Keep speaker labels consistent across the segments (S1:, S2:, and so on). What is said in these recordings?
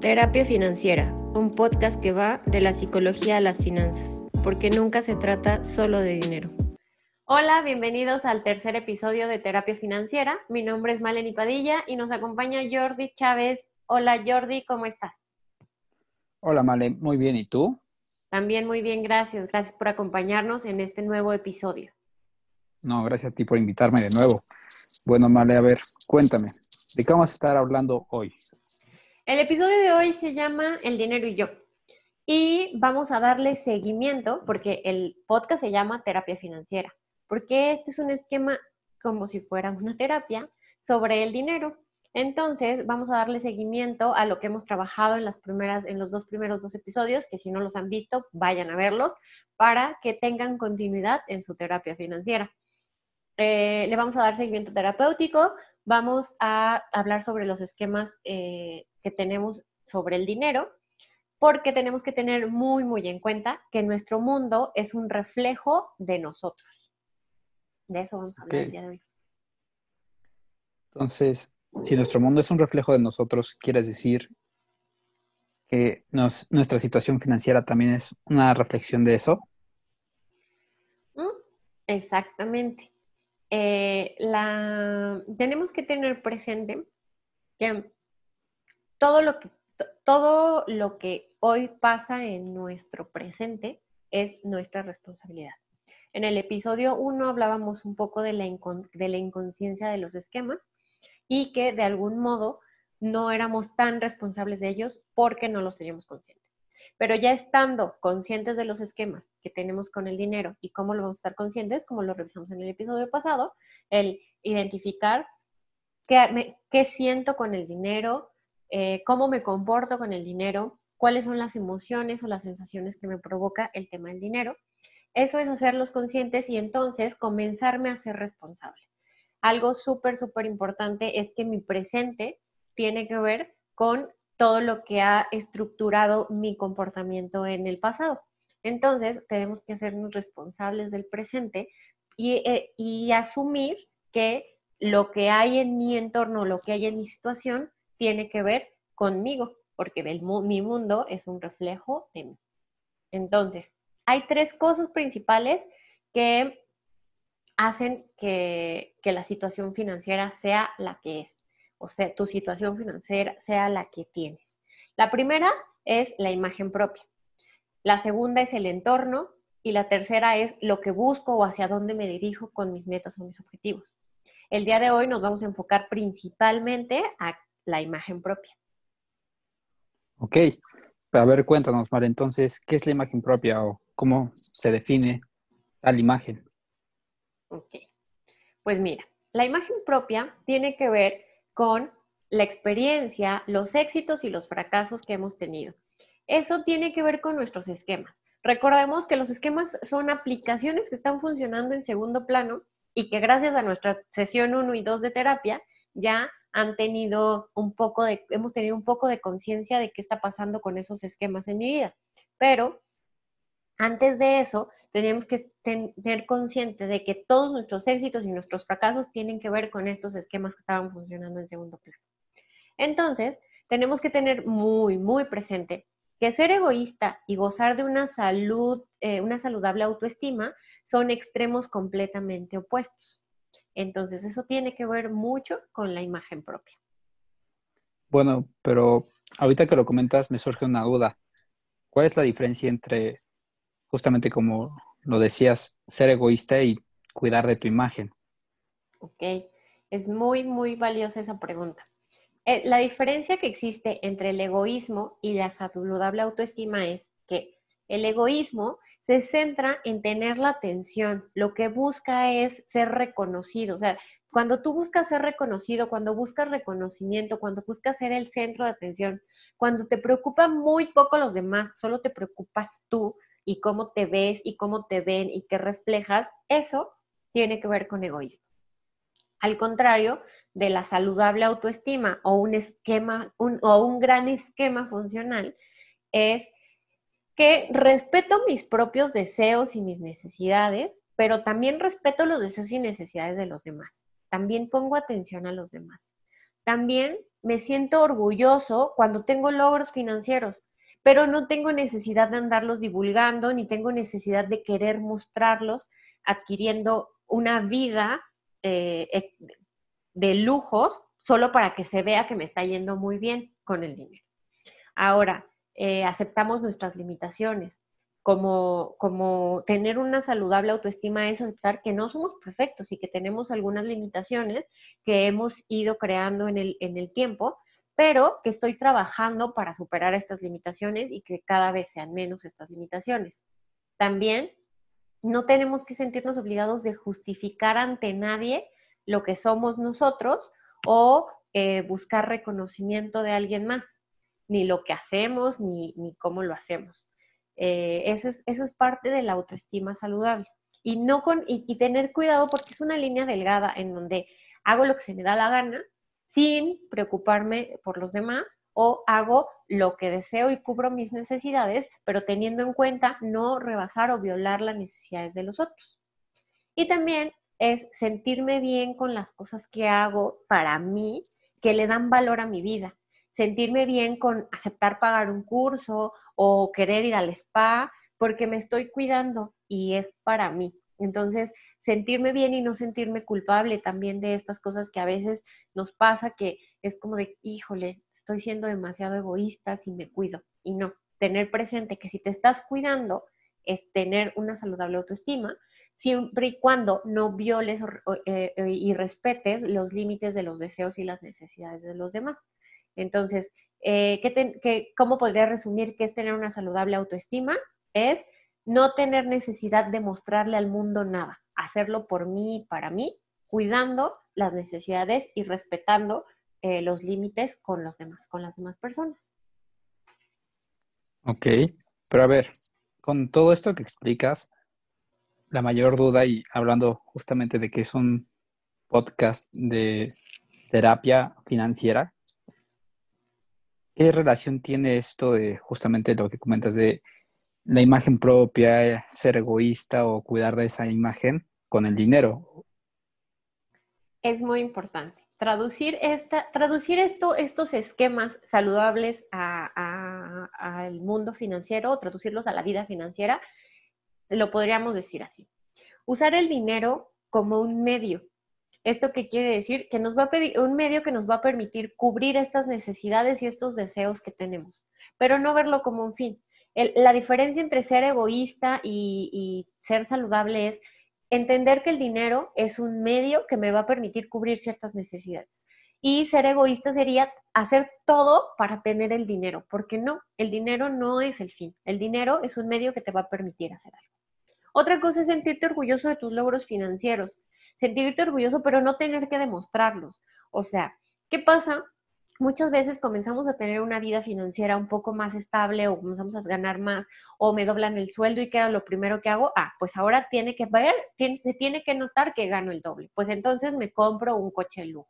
S1: Terapia Financiera, un podcast que va de la psicología a las finanzas, porque nunca se trata solo de dinero. Hola, bienvenidos al tercer episodio de Terapia Financiera. Mi nombre es Maleni Padilla y nos acompaña Jordi Chávez. Hola Jordi, ¿cómo estás?
S2: Hola Male, muy bien, ¿y tú?
S1: También muy bien, gracias. Gracias por acompañarnos en este nuevo episodio.
S2: No, gracias a ti por invitarme de nuevo. Bueno, Male, a ver, cuéntame, ¿de qué vamos a estar hablando hoy?
S1: El episodio de hoy se llama El dinero y yo. Y vamos a darle seguimiento porque el podcast se llama Terapia Financiera, porque este es un esquema como si fuera una terapia sobre el dinero. Entonces, vamos a darle seguimiento a lo que hemos trabajado en las primeras, en los dos primeros dos episodios, que si no los han visto, vayan a verlos, para que tengan continuidad en su terapia financiera. Eh, le vamos a dar seguimiento terapéutico, vamos a hablar sobre los esquemas eh, que tenemos sobre el dinero, porque tenemos que tener muy, muy en cuenta que nuestro mundo es un reflejo de nosotros. De eso vamos a hablar el día de hoy.
S2: Entonces, si nuestro mundo es un reflejo de nosotros, ¿quieres decir que nuestra situación financiera también es una reflexión de eso?
S1: Mm, exactamente. Eh, la, tenemos que tener presente que todo lo que, todo lo que hoy pasa en nuestro presente es nuestra responsabilidad. En el episodio 1 hablábamos un poco de la, de la inconsciencia de los esquemas y que de algún modo no éramos tan responsables de ellos porque no los teníamos conscientes. Pero ya estando conscientes de los esquemas que tenemos con el dinero y cómo lo vamos a estar conscientes, como lo revisamos en el episodio pasado, el identificar qué, siento con el dinero, eh, cómo me comporto con el dinero, cuáles son las emociones o las sensaciones que me provoca el tema del dinero. Eso es hacerlos conscientes y entonces comenzarme a ser responsable. Algo súper, súper importante es que mi presente tiene que ver con todo lo que ha estructurado mi comportamiento en el pasado. Entonces, tenemos que hacernos responsables del presente y, eh, y asumir que lo que hay en mi entorno, lo que hay en mi situación, tiene que ver conmigo, porque mi mundo es un reflejo de mí. Entonces, hay tres cosas principales que hacen que, la situación financiera sea la que es, o sea, tu situación financiera sea la que tienes. La primera es la imagen propia, la segunda es el entorno y la tercera es lo que busco o hacia dónde me dirijo con mis metas o mis objetivos. El día de hoy nos vamos a enfocar principalmente a la imagen propia.
S2: Ok, a ver, cuéntanos, Mar, entonces, ¿qué es la imagen propia o cómo se define tal imagen?
S1: Ok, pues mira, la imagen propia tiene que ver con la experiencia, los éxitos y los fracasos que hemos tenido. Eso tiene que ver con nuestros esquemas. Recordemos que los esquemas son aplicaciones que están funcionando en segundo plano y que gracias a nuestra sesión 1 y 2 de terapia ya han tenido un poco de, hemos tenido un poco de conciencia de qué está pasando con esos esquemas en mi vida. Pero antes de eso, tenemos que tener consciente de que todos nuestros éxitos y nuestros fracasos tienen que ver con estos esquemas que estaban funcionando en segundo plano. Entonces, tenemos que tener muy, muy presente que ser egoísta y gozar de una salud, eh, una saludable autoestima son extremos completamente opuestos. Entonces, eso tiene que ver mucho con la imagen propia.
S2: Bueno, pero ahorita que lo comentas me surge una duda. ¿Cuál es la diferencia entre, justamente como lo decías, ser egoísta y cuidar de tu imagen?
S1: Ok, es muy, muy valiosa esa pregunta. Eh, la diferencia que existe entre el egoísmo y la saludable autoestima es que el egoísmo se centra en tener la atención, lo que busca es ser reconocido, o sea, cuando tú buscas ser reconocido, cuando buscas reconocimiento, cuando buscas ser el centro de atención, cuando te preocupa muy poco los demás, solo te preocupas tú y cómo te ves y cómo te ven y qué reflejas, eso tiene que ver con egoísmo. Al contrario de la saludable autoestima o un esquema o un gran esquema funcional, es que respeto mis propios deseos y mis necesidades, pero también respeto los deseos y necesidades de los demás. También pongo atención a los demás. También me siento orgulloso cuando tengo logros financieros, pero no tengo necesidad de andarlos divulgando, ni tengo necesidad de querer mostrarlos adquiriendo una vida eh, de lujos solo para que se vea que me está yendo muy bien con el dinero. Ahora, eh, aceptamos nuestras limitaciones. Como, como tener una saludable autoestima es aceptar que no somos perfectos y que tenemos algunas limitaciones que hemos ido creando en el, en el tiempo, pero que estoy trabajando para superar estas limitaciones y que cada vez sean menos estas limitaciones. También no tenemos que sentirnos obligados de justificar ante nadie lo que somos nosotros o eh, buscar reconocimiento de alguien más, ni lo que hacemos, ni, cómo lo hacemos. Eh, eso, es, parte de la autoestima saludable. Y, no con, y tener cuidado porque es una línea delgada en donde hago lo que se me da la gana sin preocuparme por los demás o hago lo que deseo y cubro mis necesidades, pero teniendo en cuenta no rebasar o violar las necesidades de los otros. Y también es sentirme bien con las cosas que hago para mí, que le dan valor a mi vida. Sentirme bien con aceptar pagar un curso o querer ir al spa porque me estoy cuidando y es para mí. Entonces, sentirme bien y no sentirme culpable también de estas cosas que a veces nos pasa, que es como de, híjole, estoy siendo demasiado egoísta si me cuido. Y no, tener presente que si te estás cuidando es tener una saludable autoestima, siempre y cuando no violes eh, eh, y respetes los límites de los deseos y las necesidades de los demás. Entonces, eh, ¿cómo podría resumir qué es tener una saludable autoestima? Es no tener necesidad de mostrarle al mundo nada, hacerlo por mí y para mí, cuidando las necesidades y respetando eh, los límites con los demás, con las demás personas.
S2: Ok, pero a ver, con todo esto que explicas, la mayor duda y hablando justamente de que es un podcast de terapia financiera, ¿qué relación tiene esto de justamente lo que comentas de la imagen propia, ser egoísta o cuidar de esa imagen con el dinero?
S1: Es muy importante traducir, esta, traducir esto, estos esquemas saludables al mundo financiero o traducirlos a la vida financiera, lo podríamos decir así. Usar el dinero como un medio. ¿Esto qué quiere decir? Que nos va a pedir un medio que nos va a permitir cubrir estas necesidades y estos deseos que tenemos, pero no verlo como un fin. la diferencia entre ser egoísta y ser saludable es entender que el dinero es un medio que me va a permitir cubrir ciertas necesidades. Y ser egoísta sería hacer todo para tener el dinero, porque no, el dinero no es el fin. El dinero es un medio que te va a permitir hacer algo. Otra cosa es sentirte orgulloso de tus logros financieros. Sentirte orgulloso, pero no tener que demostrarlos. O sea, ¿qué pasa muchas veces comenzamos a tener una vida financiera un poco más estable o comenzamos a ganar más o me doblan el sueldo y queda lo primero que hago, ah, pues ahora tiene que ver, se tiene que notar que gano el doble, pues entonces me compro un coche de lujo.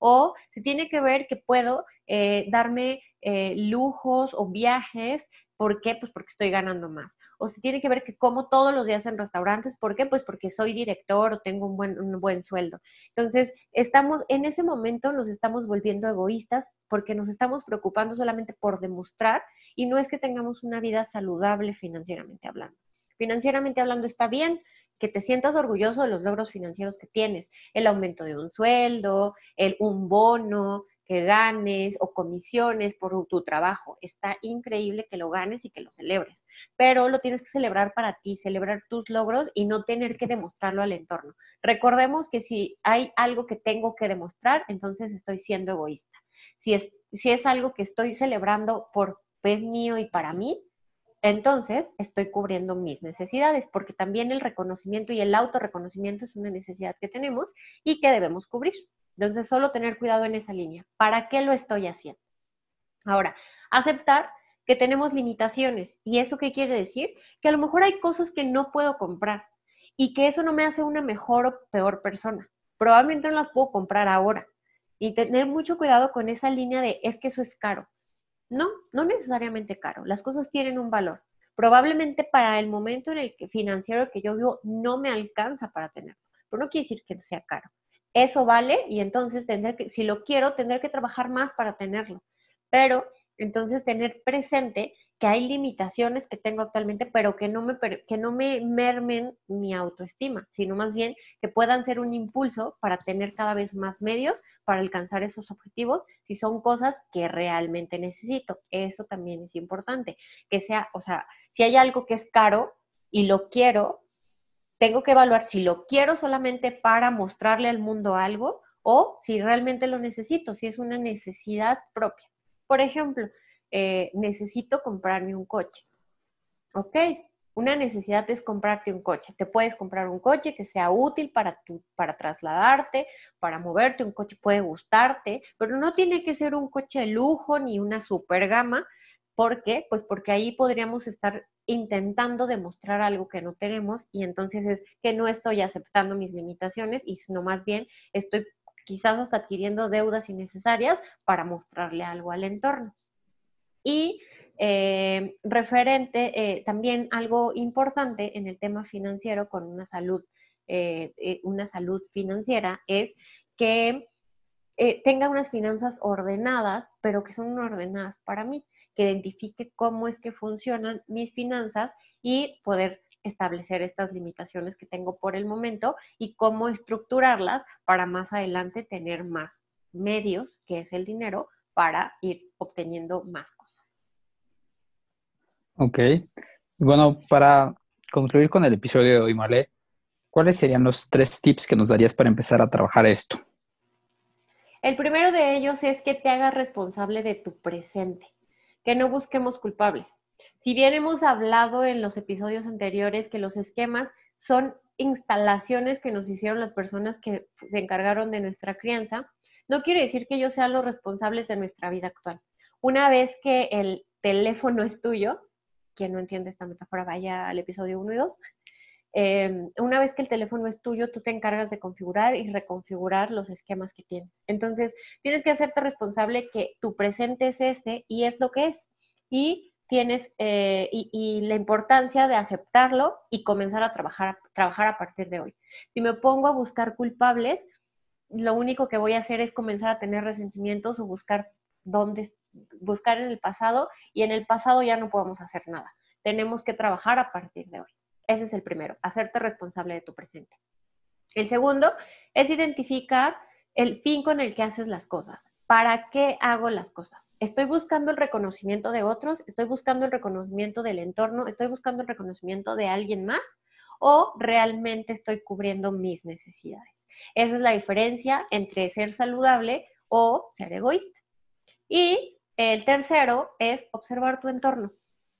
S1: O se tiene que ver que puedo eh, darme eh, lujos o viajes ¿Por qué? Pues porque estoy ganando más. O se tiene que ver que como todos los días en restaurantes. ¿Por qué? Pues porque soy director o tengo un buen, un buen sueldo. Entonces, estamos, en ese momento nos estamos volviendo egoístas porque nos estamos preocupando solamente por demostrar y no es que tengamos una vida saludable financieramente hablando. Financieramente hablando está bien, que te sientas orgulloso de los logros financieros que tienes, el aumento de un sueldo, el, un bono, que ganes o comisiones por tu trabajo. Está increíble que lo ganes y que lo celebres, pero lo tienes que celebrar para ti, celebrar tus logros y no tener que demostrarlo al entorno. Recordemos que si hay algo que tengo que demostrar, entonces estoy siendo egoísta. Si es, si es algo que estoy celebrando por pues mío y para mí, entonces estoy cubriendo mis necesidades, porque también el reconocimiento y el autorreconocimiento es una necesidad que tenemos y que debemos cubrir. Entonces, solo tener cuidado en esa línea. ¿Para qué lo estoy haciendo? Ahora, aceptar que tenemos limitaciones. ¿Y eso qué quiere decir? Que a lo mejor hay cosas que no puedo comprar y que eso no me hace una mejor o peor persona. Probablemente no las puedo comprar ahora. Y tener mucho cuidado con esa línea de es que eso es caro. No, no necesariamente caro. Las cosas tienen un valor. Probablemente para el momento en el que financiero que yo vivo no me alcanza para tenerlo. Pero no quiere decir que sea caro eso vale y entonces tendré que, si lo quiero, tendré que trabajar más para tenerlo. Pero entonces tener presente que hay limitaciones que tengo actualmente, pero que no me, que no me mermen mi autoestima, sino más bien que puedan ser un impulso para tener cada vez más medios para alcanzar esos objetivos, si son cosas que realmente necesito. Eso también es importante, que sea, o sea, si hay algo que es caro y lo quiero, tengo que evaluar si lo quiero solamente para mostrarle al mundo algo o si realmente lo necesito, si es una necesidad propia. Por ejemplo, eh, necesito comprarme un coche. Ok, una necesidad es comprarte un coche. Te puedes comprar un coche que sea útil para, tu, para trasladarte, para moverte. Un coche puede gustarte, pero no tiene que ser un coche de lujo ni una super gama. ¿Por qué? Pues porque ahí podríamos estar intentando demostrar algo que no tenemos y entonces es que no estoy aceptando mis limitaciones y sino más bien estoy quizás hasta adquiriendo deudas innecesarias para mostrarle algo al entorno. Y eh, referente, eh, también algo importante en el tema financiero con una salud, eh, una salud financiera es que tenga unas finanzas ordenadas, pero que son ordenadas para mí, que identifique cómo es que funcionan mis finanzas y poder establecer estas limitaciones que tengo por el momento y cómo estructurarlas para más adelante tener más medios, que es el dinero, para ir obteniendo más cosas.
S2: Ok. Bueno, para concluir con el episodio de hoy, ¿cuáles serían los tres tips que nos darías para empezar a trabajar esto?
S1: El primero de ellos es que te hagas responsable de tu presente, que no busquemos culpables. Si bien hemos hablado en los episodios anteriores que los esquemas son instalaciones que nos hicieron las personas que se encargaron de nuestra crianza, no quiere decir que ellos sean los responsables de nuestra vida actual. Una vez que el teléfono es tuyo, quien no entiende esta metáfora, vaya al episodio 1 y 2. Em, una vez que el teléfono es tuyo, tú te encargas de configurar y reconfigurar los esquemas que tienes. Entonces, tienes que hacerte responsable que tu presente es este y es lo que es. Y tienes, eh, y, la importancia de aceptarlo y comenzar a trabajar, trabajar a partir de hoy. Si me pongo a buscar culpables, lo único que voy a hacer es comenzar a tener resentimientos o buscar dónde, buscar en el pasado y en el pasado ya no podemos hacer nada. Tenemos que trabajar a partir de hoy. Ese es el primero, hacerte responsable de tu presente. El segundo es identificar el fin con el que haces las cosas. ¿Para qué hago las cosas? ¿Estoy buscando el reconocimiento de otros? ¿Estoy buscando el reconocimiento del entorno? ¿Estoy buscando el reconocimiento de alguien más? ¿O realmente estoy cubriendo mis necesidades? Esa es la diferencia entre ser saludable o ser egoísta. Y el tercero es observar tu entorno.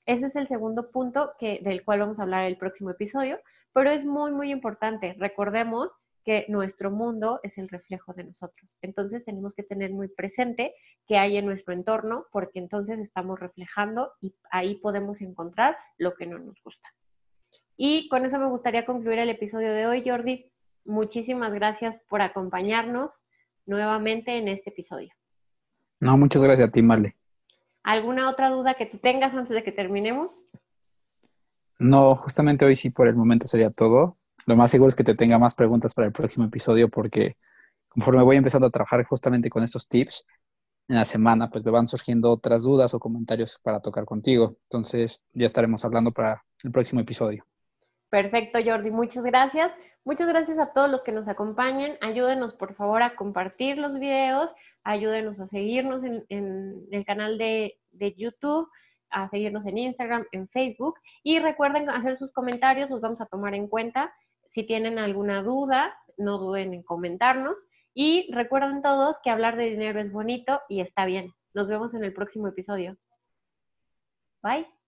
S1: Ese es el segundo punto que, del cual vamos a hablar el próximo episodio, pero es muy, muy importante. Recordemos que nuestro mundo es el reflejo de nosotros. Entonces tenemos que tener muy presente qué hay en nuestro entorno, porque entonces estamos reflejando y ahí podemos encontrar lo que no nos gusta. Y con eso me gustaría concluir el episodio de hoy, Jordi. Muchísimas gracias por acompañarnos nuevamente en este episodio.
S2: No, muchas gracias a ti, Male.
S1: ¿Alguna otra duda que tú tengas antes de que terminemos?
S2: No, justamente hoy sí por el momento sería todo. Lo más seguro es que te tenga más preguntas para el próximo episodio porque conforme voy empezando a trabajar justamente con estos tips, en la semana pues me van surgiendo otras dudas o comentarios para tocar contigo. Entonces ya estaremos hablando para el próximo episodio.
S1: Perfecto, Jordi. Muchas gracias. Muchas gracias a todos los que nos acompañen. Ayúdenos, por favor, a compartir los videos ayúdenos a seguirnos en, el canal de, YouTube, a seguirnos en Instagram, en Facebook y recuerden hacer sus comentarios, los vamos a tomar en cuenta. Si tienen alguna duda, no duden en comentarnos y recuerden todos que hablar de dinero es bonito y está bien. Nos vemos en el próximo episodio. Bye.